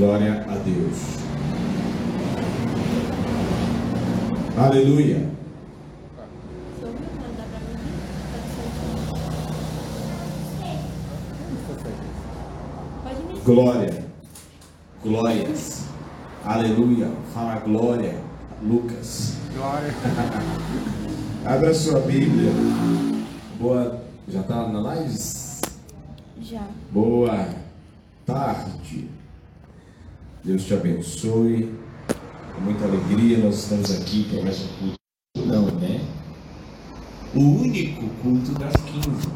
Glória a Deus. Aleluia. Glória. Glórias. Aleluia. Fala glória. Lucas. Glória. Abra sua Bíblia. Boa. Já está na live? Já. Boa tarde. Deus te abençoe. Com muita alegria nós estamos aqui para mais um culto. Não, né? O único culto das 15.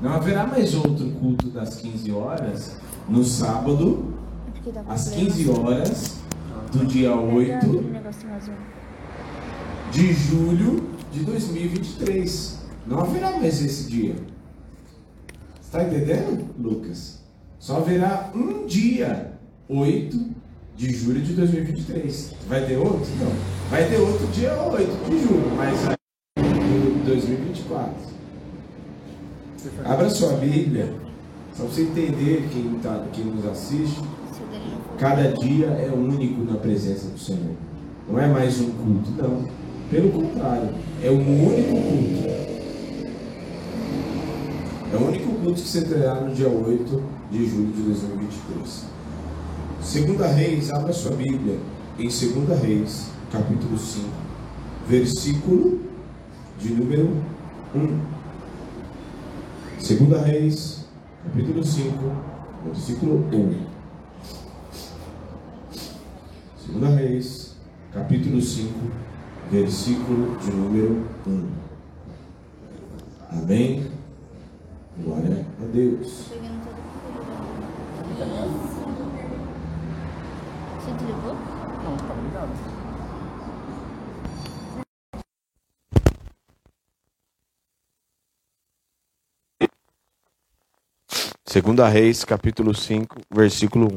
Não haverá mais outro culto das 15 horas no sábado, às problema. 15 horas do dia Pega 8 aquele negocinho azul. de julho de 2023. Não haverá mais esse dia. Está entendendo, Lucas? Só haverá um dia, 8 de julho de 2023. Vai ter outro? Não. Vai ter outro dia 8 de julho, mas aí de 2024. Abra sua Bíblia, para você entender quem, tá, quem nos assiste. Cada dia é único na presença do Senhor. Não é mais um culto, não. Pelo contrário, é um único culto. É o único culto que se terá no dia 8 de julho de 2023. Segunda Reis, abra sua Bíblia em Segunda Reis, capítulo 5, versículo de número 1. Segunda Reis, capítulo 5, versículo 1. Segunda Reis, capítulo 5, versículo de número 1. Amém? Glória a Deus. Desligou? Não, tá ligado. Segunda Reis, capítulo 5, versículo 1.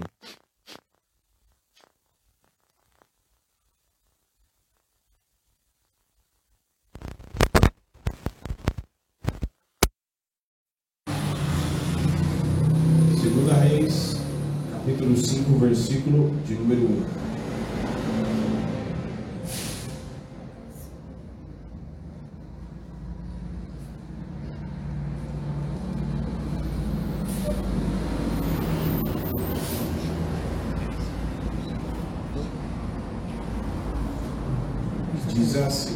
Segunda Reis, capítulo 5, versículo de número 1. Diz assim: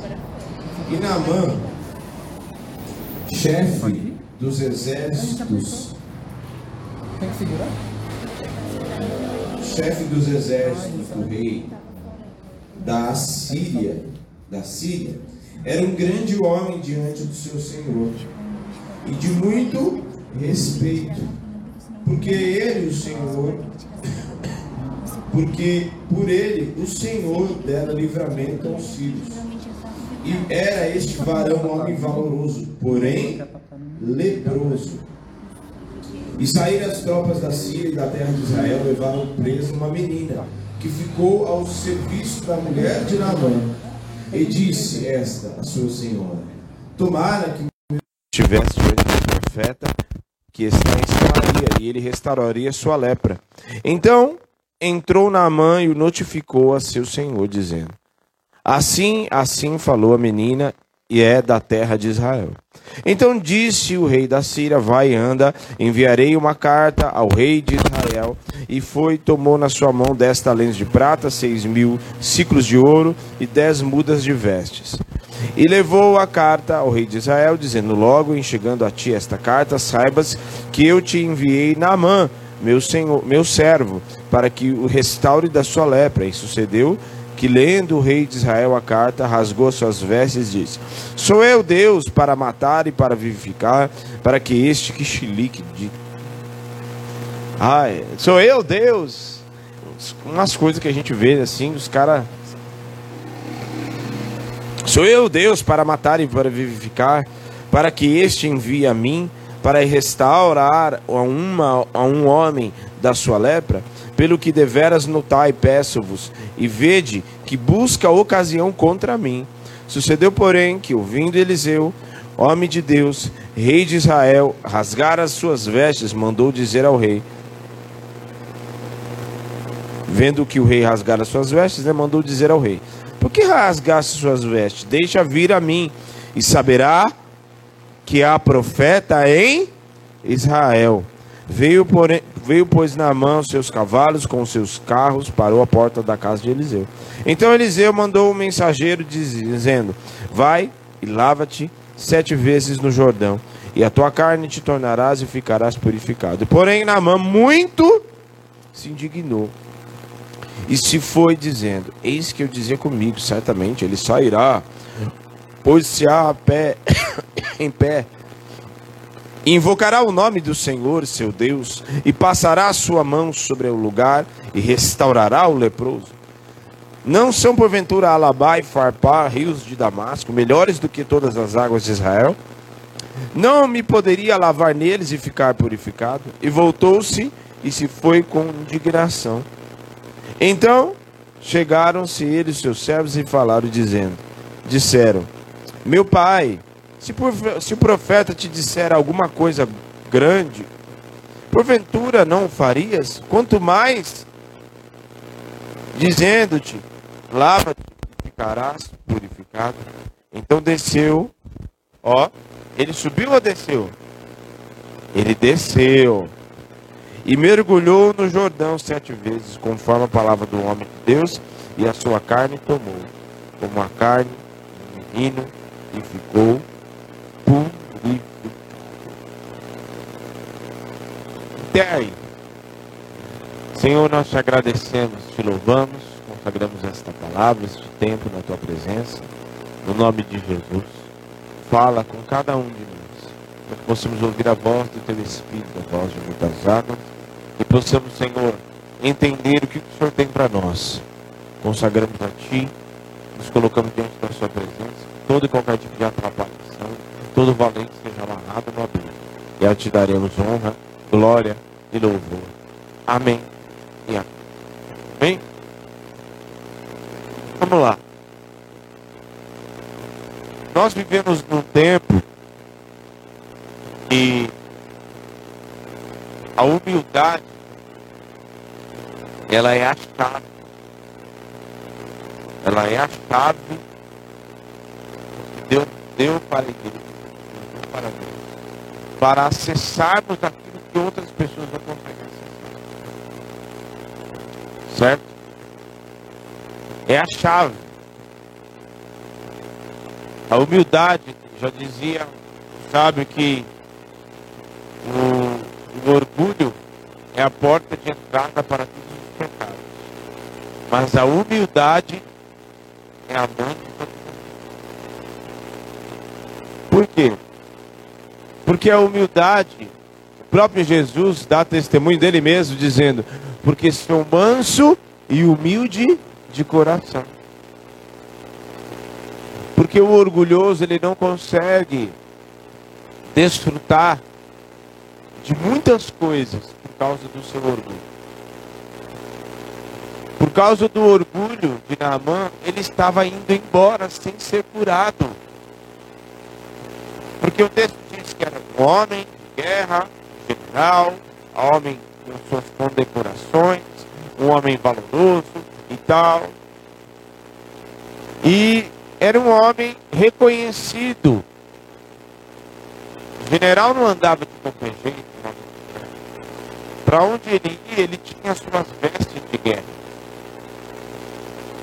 chefe dos exércitos dos exércitos do rei da Síria, da Síria, era um grande homem diante do seu senhor e de muito respeito, porque ele, o Senhor, porque por ele o Senhor dera livramento aos filhos. E era este varão homem valoroso, porém leproso. E saíram as tropas da Síria e da terra de Israel, levaram presa uma menina, que ficou ao serviço da mulher de Naamã. E disse esta a sua senhora: Tomara que Estivesse diante do profeta que está em Samaria, e ele restauraria sua lepra. Então entrou Naamã e o notificou a seu senhor, dizendo: Assim, assim falou a menina, e é da terra de Israel. Então disse o rei da Síria: Vai e anda, enviarei uma carta ao rei de Israel. E foi, tomou na sua mão dez talentos de prata, seis mil ciclos de ouro e dez mudas de vestes. E levou a carta ao rei de Israel, dizendo: Logo em chegando a ti esta carta, saibas que eu te enviei Naamã, meu senhor, meu servo, para que o restaure da sua lepra. E sucedeu que, lendo o rei de Israel a carta, rasgou suas vestes e disse: Sou eu Deus para matar e para vivificar, para que este que chilique de. Ai, sou eu Deus. Umas coisas que a gente vê assim, os caras. Sou eu Deus para matar e para vivificar, para que este envie a mim, para restaurar a, uma, a um homem da sua lepra? Pelo que deveras notai, peço-vos, e vede que busca ocasião contra mim. Sucedeu, porém, que ouvindo Eliseu, homem de Deus, rei de Israel, rasgar as suas vestes, mandou dizer ao rei: Vendo que o rei rasgara suas vestes, né, mandou dizer ao rei: Por que rasgaste suas vestes? Deixa vir a mim, e saberá que há profeta em Israel. Veio, porém, veio pois na mão seus cavalos com seus carros, parou à porta da casa de Eliseu. Então Eliseu mandou um mensageiro dizendo: Vai e lava-te sete vezes no Jordão, e a tua carne te tornarás e ficarás purificado. Porém, Naamã muito se indignou e se foi dizendo: Eis que eu dizia comigo, certamente ele sairá, pois se há a pé, em pé, invocará o nome do Senhor, seu Deus, e passará a sua mão sobre o lugar e restaurará o leproso. Não são porventura Alabá e Farpá, rios de Damasco, melhores do que todas as águas de Israel? Não me poderia lavar neles e ficar purificado? E voltou-se e se foi com indignação. Então chegaram-se eles, seus servos, e falaram, dizendo: Disseram, Meu pai, se, por, se o profeta te disser alguma coisa grande, porventura não o farias? Quanto mais dizendo-te, lava-te ficarás purificado. Então desceu, ó, ele subiu ou desceu? Ele desceu e mergulhou no Jordão sete vezes, conforme a palavra do homem de Deus, e a sua carne tomou, como a carne do menino, e ficou 10. Senhor, nós te agradecemos, te louvamos, consagramos esta palavra, este tempo na tua presença, no nome de Jesus. Fala com cada um de nós, para que possamos ouvir a voz do teu Espírito, a voz de muitas águas, e possamos, Senhor, entender o que o Senhor tem para nós. Consagramos a ti, nos colocamos diante da sua presença, todo e qualquer tipo de atrapalhação, todo valente seja amarrado no abismo. E a te daremos honra glória e louvor. Amém. E amém. Vamos lá. Nós vivemos num tempo e a humildade ela é a chave. Ela é a chave que Deus deu para a igreja, para Deus, para acessarmos outras pessoas conseguem acessar. Certo? É a chave. A humildade, já dizia, sabe que o, o orgulho é a porta de entrada para todos os pecados. Mas a humildade é a mãe de todo Por quê? Porque a humildade, próprio Jesus dá testemunho dele mesmo, dizendo: Porque sou manso e humilde de coração. Porque o orgulhoso ele não consegue desfrutar de muitas coisas por causa do seu orgulho. Por causa do orgulho de Naamã, ele estava indo embora sem ser curado. Porque o texto diz que era um homem de guerra, um homem com suas condecorações, um homem valoroso e tal. E era um homem reconhecido. O general não andava de qualquer jeito. Para onde ele ia, ele tinha suas vestes de guerra.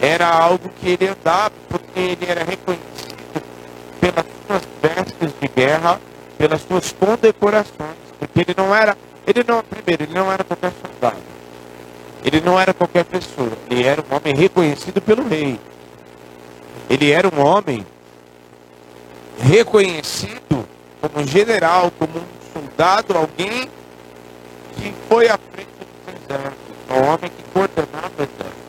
Era algo que ele andava, porque ele era reconhecido pelas suas vestes de guerra, pelas suas condecorações. Porque ele não era, ele não, primeiro, ele não era qualquer soldado. Ele não era qualquer pessoa. Ele era um homem reconhecido pelo rei. Ele era um homem reconhecido como general, como um soldado, alguém que foi à frente do exército, um homem que coordenava o exército.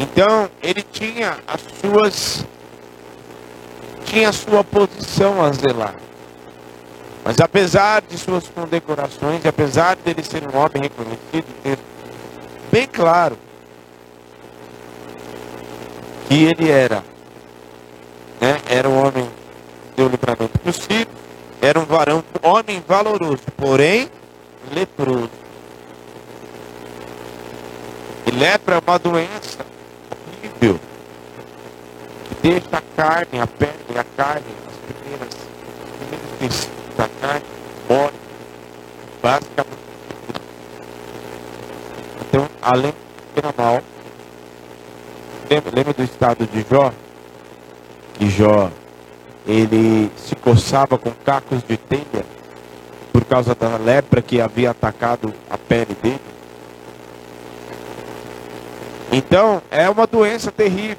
Então, ele tinha as suas tinha a sua posição a zelar. Mas apesar de suas condecorações, e apesar dele ser um homem reconhecido, ter bem claro que ele era, né, era um homem que deu livramento filhos, era um varão, um homem valoroso, porém leproso. lepra é uma doença horrível. Que deixa a carne, a pele, a carne, as primeiras, os primeiros carne, morre. Basicamente. Então, além de ser mal, lembra, lembra do estado de Jó? Que Jó, ele se coçava com cacos de telha por causa da lepra que havia atacado a pele dele. Então, é uma doença terrível.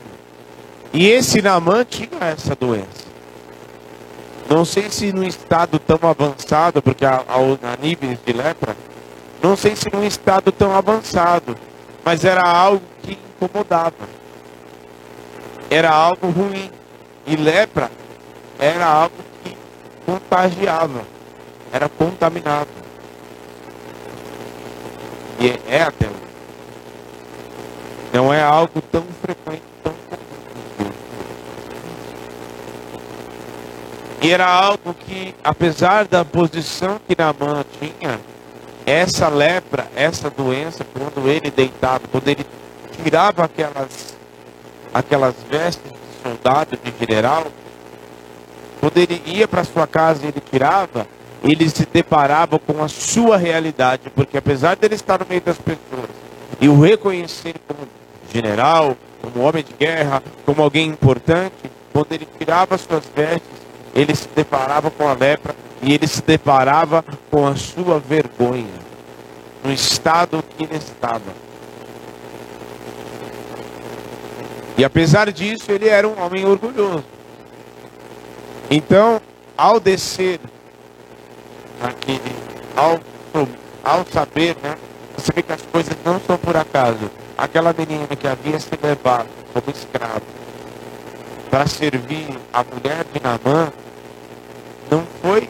E esse Namã tinha essa doença. Não sei se num estado tão avançado, porque a, a, a de lepra, não sei se num estado tão avançado, mas era algo que incomodava. Era algo ruim. E lepra era algo que contagiava, era contaminado. E é, é até. Não é algo tão frequente, tão E era algo que, apesar da posição que Naamã tinha, essa lepra, essa doença, quando ele deitava, quando ele tirava aquelas, aquelas vestes de soldado, de general, quando ele ia para sua casa e ele tirava, ele se deparava com a sua realidade, porque apesar dele estar no meio das pessoas e o reconhecer como general, como homem de guerra, como alguém importante, quando ele tirava suas vestes, ele se deparava com a lepra e ele se deparava com a sua vergonha, no estado que ele estava. E apesar disso, ele era um homem orgulhoso. Então, ao descer, aquele, ao, ao saber, né, você vê que as coisas não são por acaso. Aquela menina que havia se levado como escravo para servir a mulher de Namã, não foi,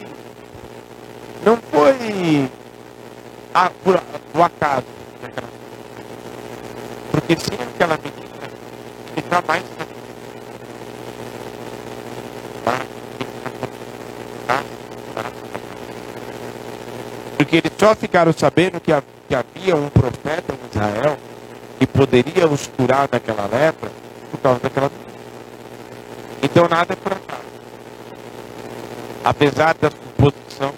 não foi a, por, por acaso. Porque sem aquela menina, ele jamais Porque eles só ficaram sabendo que, que havia um profeta em Israel que poderia os curar daquela lepra por causa daquela doença. Então nada é por acaso. Apesar da suposição,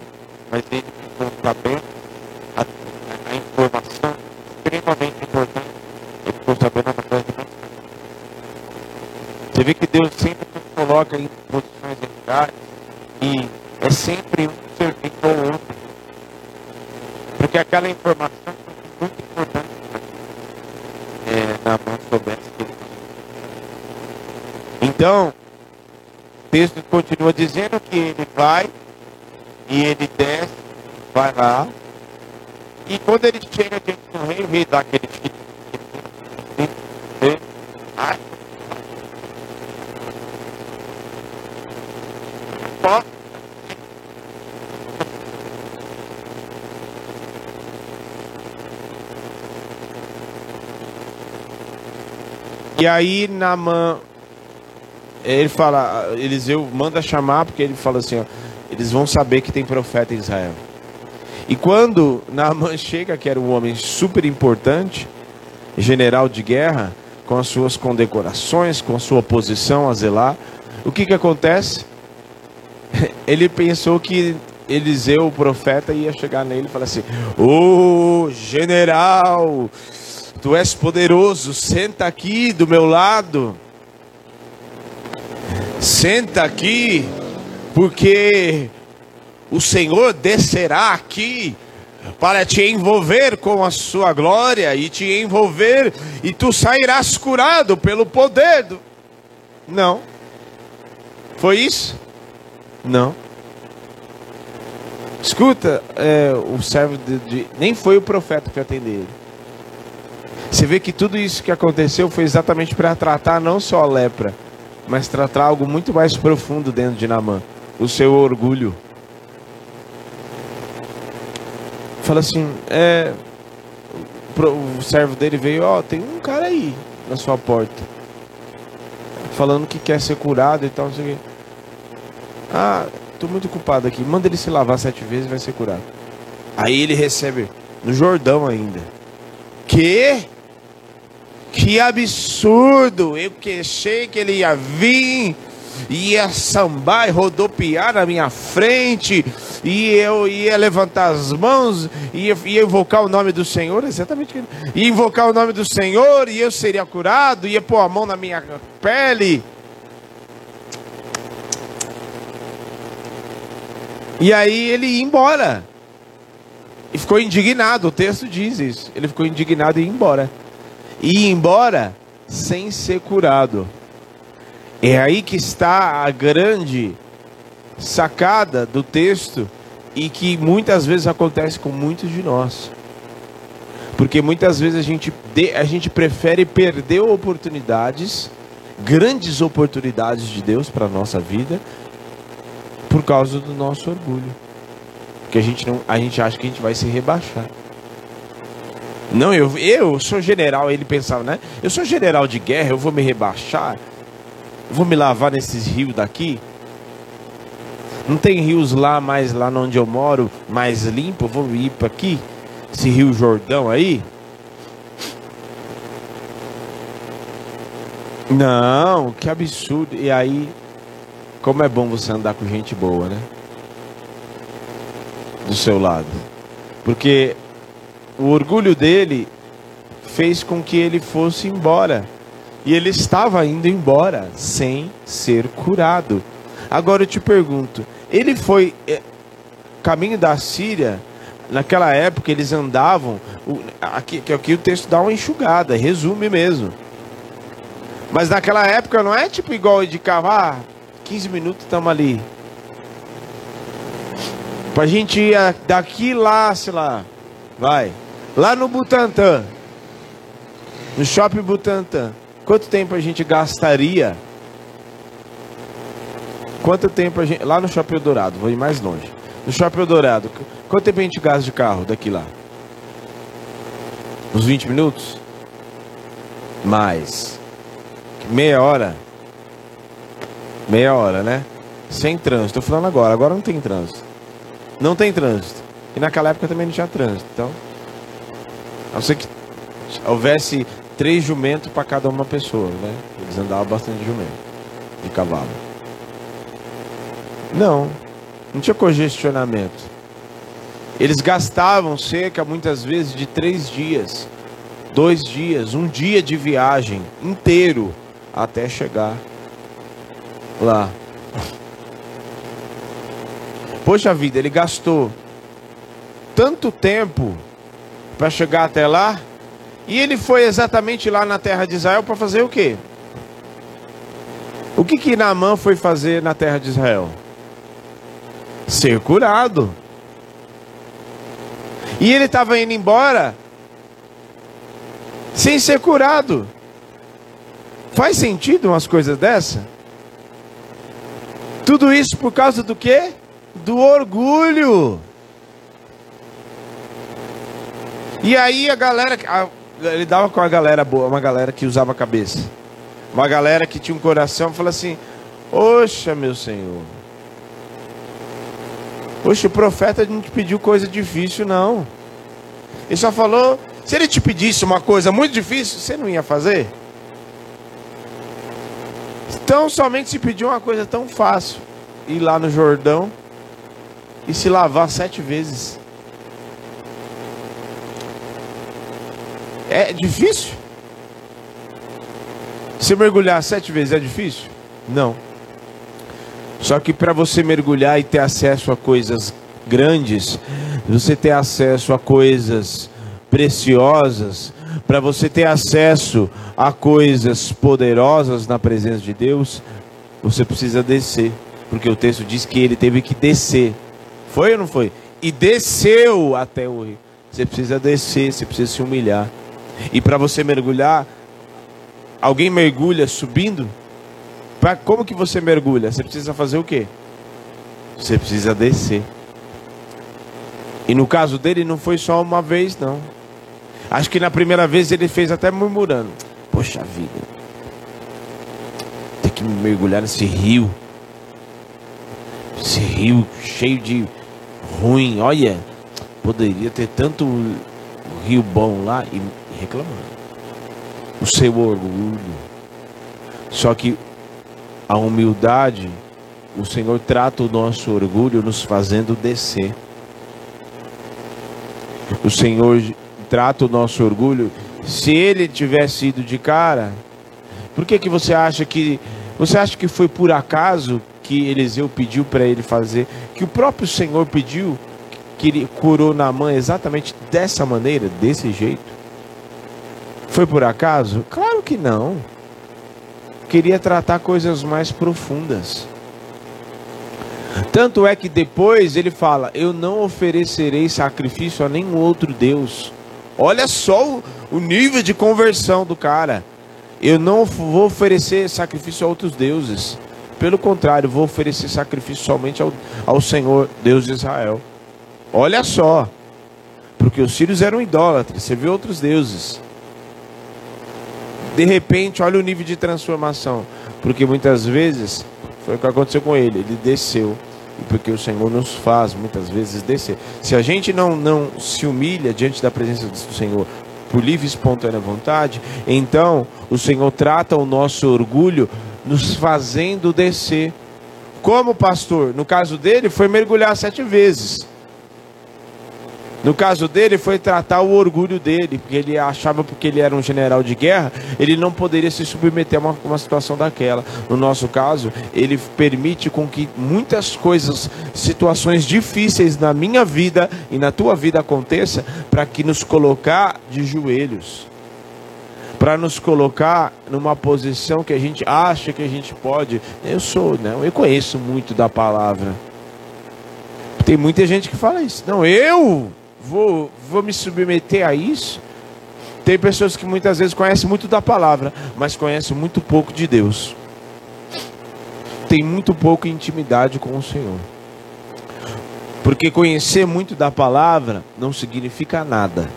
mas ele ficou sabendo a, a informação extremamente importante. Ele ficou sabendo através de. Você vê que Deus sempre nos coloca em posições lugares e é sempre um servindo ao outro. Porque aquela informação é muito importante é, na mão soubesse que ele Então, o texto continua dizendo que ele vai e ele desce, vai lá. E quando ele chega diante do rei, o rei dá aquele E aí Namã, ele fala, Eliseu manda chamar porque ele fala assim, ó, eles vão saber que tem profeta em Israel. E quando Naamã chega, que era um homem super importante, general de guerra, com as suas condecorações, com a sua posição a zelar, o que que acontece? Ele pensou que Eliseu, o profeta, ia chegar nele e falar assim: Ô oh, general, Tu és poderoso, senta aqui do meu lado. Senta aqui, porque o Senhor descerá aqui para te envolver com a sua glória e te envolver e tu sairás curado pelo poder do... Não. Foi isso? Não. Escuta, é, o servo de, de, nem foi o profeta que atendeu ele. Você vê que tudo isso que aconteceu foi exatamente para tratar não só a lepra, mas tratar algo muito mais profundo dentro de Namã, o seu orgulho. Fala assim, é, o servo dele veio, ó, oh, tem um cara aí na sua porta, falando que quer ser curado e tal, não sei o quê. Ah, tô muito culpado aqui, manda ele se lavar sete vezes e vai ser curado. Aí ele recebe no Jordão ainda. Que? Que absurdo! Eu que achei que ele ia vir, ia sambar e rodopiar na minha frente, e eu ia levantar as mãos, ia, ia invocar o nome do Senhor, exatamente, ia invocar o nome do Senhor, e eu seria curado, ia pôr a mão na minha pele. E aí ele ia embora. E ficou indignado, o texto diz isso. Ele ficou indignado e ia embora. E embora sem ser curado. É aí que está a grande sacada do texto e que muitas vezes acontece com muitos de nós. Porque muitas vezes a gente, a gente prefere perder oportunidades, grandes oportunidades de Deus para a nossa vida, por causa do nosso orgulho. Porque a gente, não, a gente acha que a gente vai se rebaixar. Não, eu, eu sou general, ele pensava, né? Eu sou general de guerra, eu vou me rebaixar, vou me lavar nesses rios daqui. Não tem rios lá, mais lá onde eu moro, mais limpo, eu vou ir para aqui, esse rio Jordão aí. Não, que absurdo. E aí como é bom você andar com gente boa, né? Do seu lado. Porque o orgulho dele fez com que ele fosse embora. E ele estava indo embora sem ser curado. Agora eu te pergunto, ele foi é, caminho da Síria, naquela época eles andavam, aqui, aqui o texto dá uma enxugada, resume mesmo. Mas naquela época não é tipo igual de cavalo, ah, 15 minutos estamos ali. Pra gente ir daqui lá, sei lá. Vai. Lá no Butantã. No shopping Butantã. Quanto tempo a gente gastaria? Quanto tempo a gente. Lá no shopping Dourado, vou ir mais longe. No shopping Dourado, quanto tempo a gente gasta de carro daqui lá? Uns 20 minutos? Mais. Meia hora? Meia hora, né? Sem trânsito. Estou falando agora. Agora não tem trânsito. Não tem trânsito. E naquela época também não tinha trânsito. Então, a não ser que houvesse três jumentos para cada uma pessoa, né? Eles andavam bastante de jumento, de cavalo. Não, não tinha congestionamento. Eles gastavam cerca, muitas vezes, de três dias, dois dias, um dia de viagem inteiro até chegar lá. Poxa vida, ele gastou tanto tempo para chegar até lá, e ele foi exatamente lá na terra de Israel para fazer o quê? O que que Naamã foi fazer na terra de Israel? Ser curado. E ele estava indo embora sem ser curado. Faz sentido umas coisas dessa? Tudo isso por causa do quê? Do orgulho. E aí a galera, a, ele dava com a galera boa, uma galera que usava a cabeça. Uma galera que tinha um coração, falou assim: Oxa, meu Senhor. Oxe, o profeta não te pediu coisa difícil, não. Ele só falou: se ele te pedisse uma coisa muito difícil, você não ia fazer? Então somente se pediu uma coisa tão fácil: ir lá no Jordão e se lavar sete vezes. É difícil? Se mergulhar sete vezes é difícil? Não. Só que para você mergulhar e ter acesso a coisas grandes, você ter acesso a coisas preciosas, para você ter acesso a coisas poderosas na presença de Deus, você precisa descer, porque o texto diz que ele teve que descer. Foi ou não foi? E desceu até o rio. Você precisa descer, você precisa se humilhar. E para você mergulhar, alguém mergulha subindo? Pra, como que você mergulha? Você precisa fazer o quê? Você precisa descer. E no caso dele não foi só uma vez, não. Acho que na primeira vez ele fez até murmurando. Poxa vida. Tem que mergulhar nesse rio. Esse rio cheio de ruim. Olha, poderia ter tanto rio bom lá e reclamando. O seu orgulho. Só que a humildade, o Senhor trata o nosso orgulho nos fazendo descer. O Senhor trata o nosso orgulho. Se ele tivesse ido de cara, por que que você acha que você acha que foi por acaso que Eliseu pediu para ele fazer, que o próprio Senhor pediu que ele curou Naamã exatamente dessa maneira, desse jeito? Foi por acaso? Claro que não. Queria tratar coisas mais profundas. Tanto é que depois ele fala: Eu não oferecerei sacrifício a nenhum outro Deus. Olha só o, nível de conversão do cara. Eu não vou oferecer sacrifício a outros deuses. Pelo contrário, vou oferecer sacrifício somente ao, ao Senhor, Deus de Israel. Olha só. Porque os sírios eram idólatras, você vê outros deuses. De repente, olha o nível de transformação. Porque muitas vezes foi o que aconteceu com ele. Ele desceu. E porque o Senhor nos faz muitas vezes descer. Se a gente não, não se humilha diante da presença do Senhor por livre e espontânea vontade, então o Senhor trata o nosso orgulho nos fazendo descer. Como pastor, no caso dele, foi mergulhar sete vezes. No caso dele, foi tratar o orgulho dele, porque ele achava, porque ele era um general de guerra, ele não poderia se submeter a uma, uma situação daquela. No nosso caso, ele permite com que muitas coisas, situações difíceis na minha vida e na tua vida aconteça, para que nos colocar de joelhos, para nos colocar numa posição que a gente acha que a gente pode. Eu sou, não, eu conheço muito da palavra. Tem muita gente que fala isso. Não, eu vou, vou me submeter a isso? Tem pessoas que muitas vezes conhecem muito da palavra, mas conhecem muito pouco de Deus. Tem muito pouca intimidade com o Senhor. Porque conhecer muito da palavra não significa nada.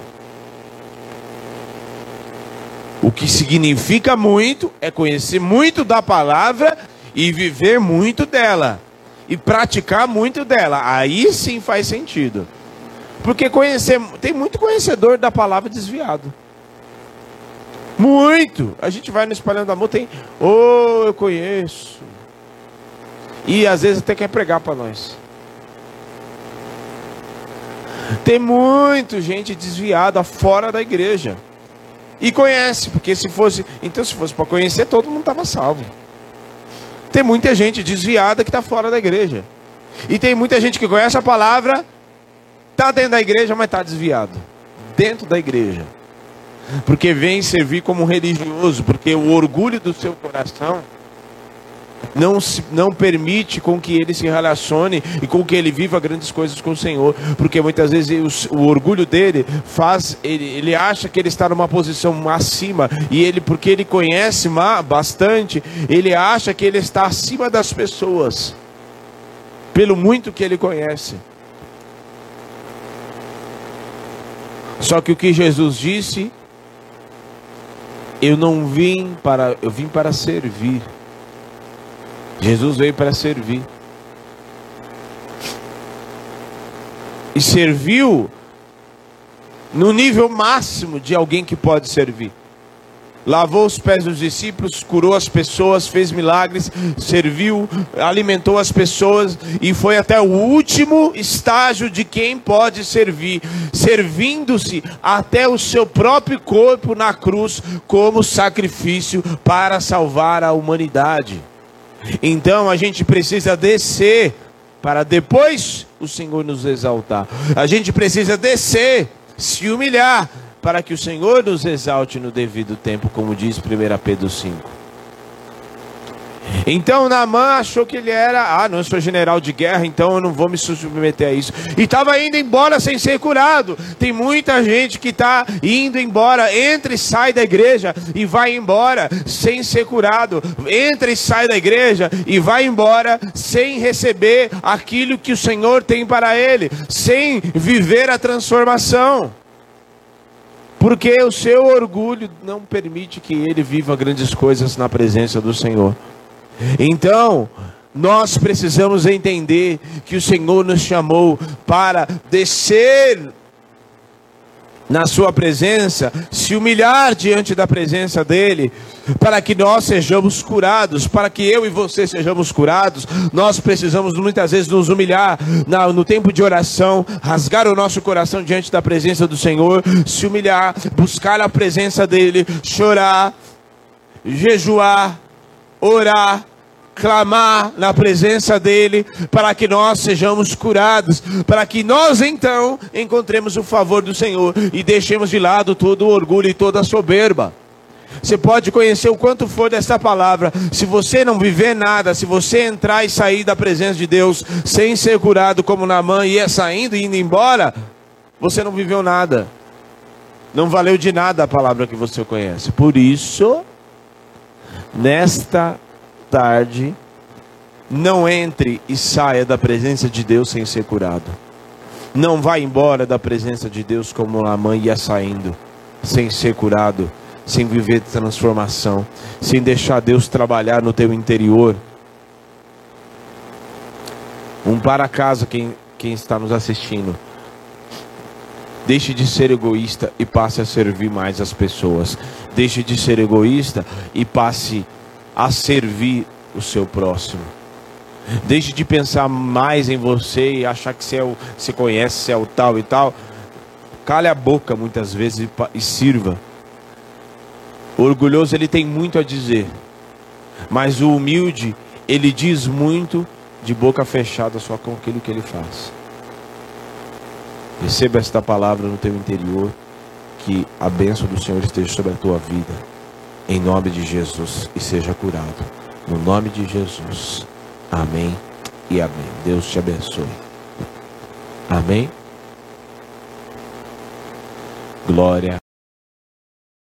O que significa muito é conhecer muito da palavra e viver muito dela. E praticar muito dela. Aí sim faz sentido. Porque conhecer, tem muito conhecedor da palavra desviado. Muito. A gente vai no espalhando amor, tem, oh, eu conheço. E às vezes até quer pregar para nós. Tem muito gente desviada fora da igreja. E conhece, porque se fosse, então se fosse para conhecer, todo mundo estava salvo. Tem muita gente desviada que está fora da igreja. E tem muita gente que conhece a palavra Está dentro da igreja, mas está desviado. Dentro da igreja. Porque vem servir como religioso, porque o orgulho do seu coração não, se, não permite com que ele se relacione e com que ele viva grandes coisas com o Senhor, porque muitas vezes o, o orgulho dele faz, ele, ele acha que ele está numa posição acima, e ele, porque ele conhece bastante, ele acha que ele está acima das pessoas, pelo muito que ele conhece. Só que o que Jesus disse, eu não vim para, eu vim para servir. Jesus veio para servir. E serviu no nível máximo de alguém que pode servir lavou os pés dos discípulos, curou as pessoas, fez milagres, serviu, alimentou as pessoas e foi até o último estágio de quem pode servir, servindo-se até o seu próprio corpo na cruz como sacrifício para salvar a humanidade. Então a gente precisa descer para depois o Senhor nos exaltar. A gente precisa descer, se humilhar para que o Senhor nos exalte no devido tempo, como diz 1 Pedro 5. Então Naamã achou que ele era, ah, não sou general de guerra, então eu não vou me submeter a isso. E estava indo embora sem ser curado. Tem muita gente que está indo embora, entra e sai da igreja e vai embora sem ser curado. Entra e sai da igreja e vai embora sem receber aquilo que o Senhor tem para ele, sem viver a transformação. Porque o seu orgulho não permite que ele viva grandes coisas na presença do Senhor. Então, nós precisamos entender que o Senhor nos chamou para descer na sua presença, se humilhar diante da presença dele, para que nós sejamos curados, para que eu e você sejamos curados, nós precisamos muitas vezes nos humilhar no tempo de oração, rasgar o nosso coração diante da presença do Senhor, se humilhar, buscar a presença dele, chorar, jejuar, orar, clamar na presença dele, para que nós sejamos curados, para que nós então encontremos o favor do Senhor e deixemos de lado todo o orgulho e toda a soberba. Você pode conhecer o quanto for dessa palavra. Se você não viver nada, se você entrar e sair da presença de Deus sem ser curado, como Namã ia saindo e indo embora, você não viveu nada. Não valeu de nada a palavra que você conhece. Por isso, nesta tarde, não entre e saia da presença de Deus sem ser curado. Não vá embora da presença de Deus como a mãe ia saindo, sem ser curado, sem viver transformação, sem deixar Deus trabalhar no teu interior. Um para casa quem, quem está nos assistindo. Deixe de ser egoísta e passe a servir mais as pessoas. Deixe de ser egoísta e passe a servir o seu próximo. Deixe de pensar mais em você e achar que você, é o, você conhece, você é o tal e tal. Cale a boca muitas vezes e, e sirva. O orgulhoso ele tem muito a dizer, mas o humilde ele diz muito de boca fechada só com aquilo que ele faz. Receba esta palavra no teu interior, que a bênção do Senhor esteja sobre a tua vida, em nome de Jesus, e seja curado, no nome de Jesus. Amém e amém. Deus te abençoe. Amém. Glória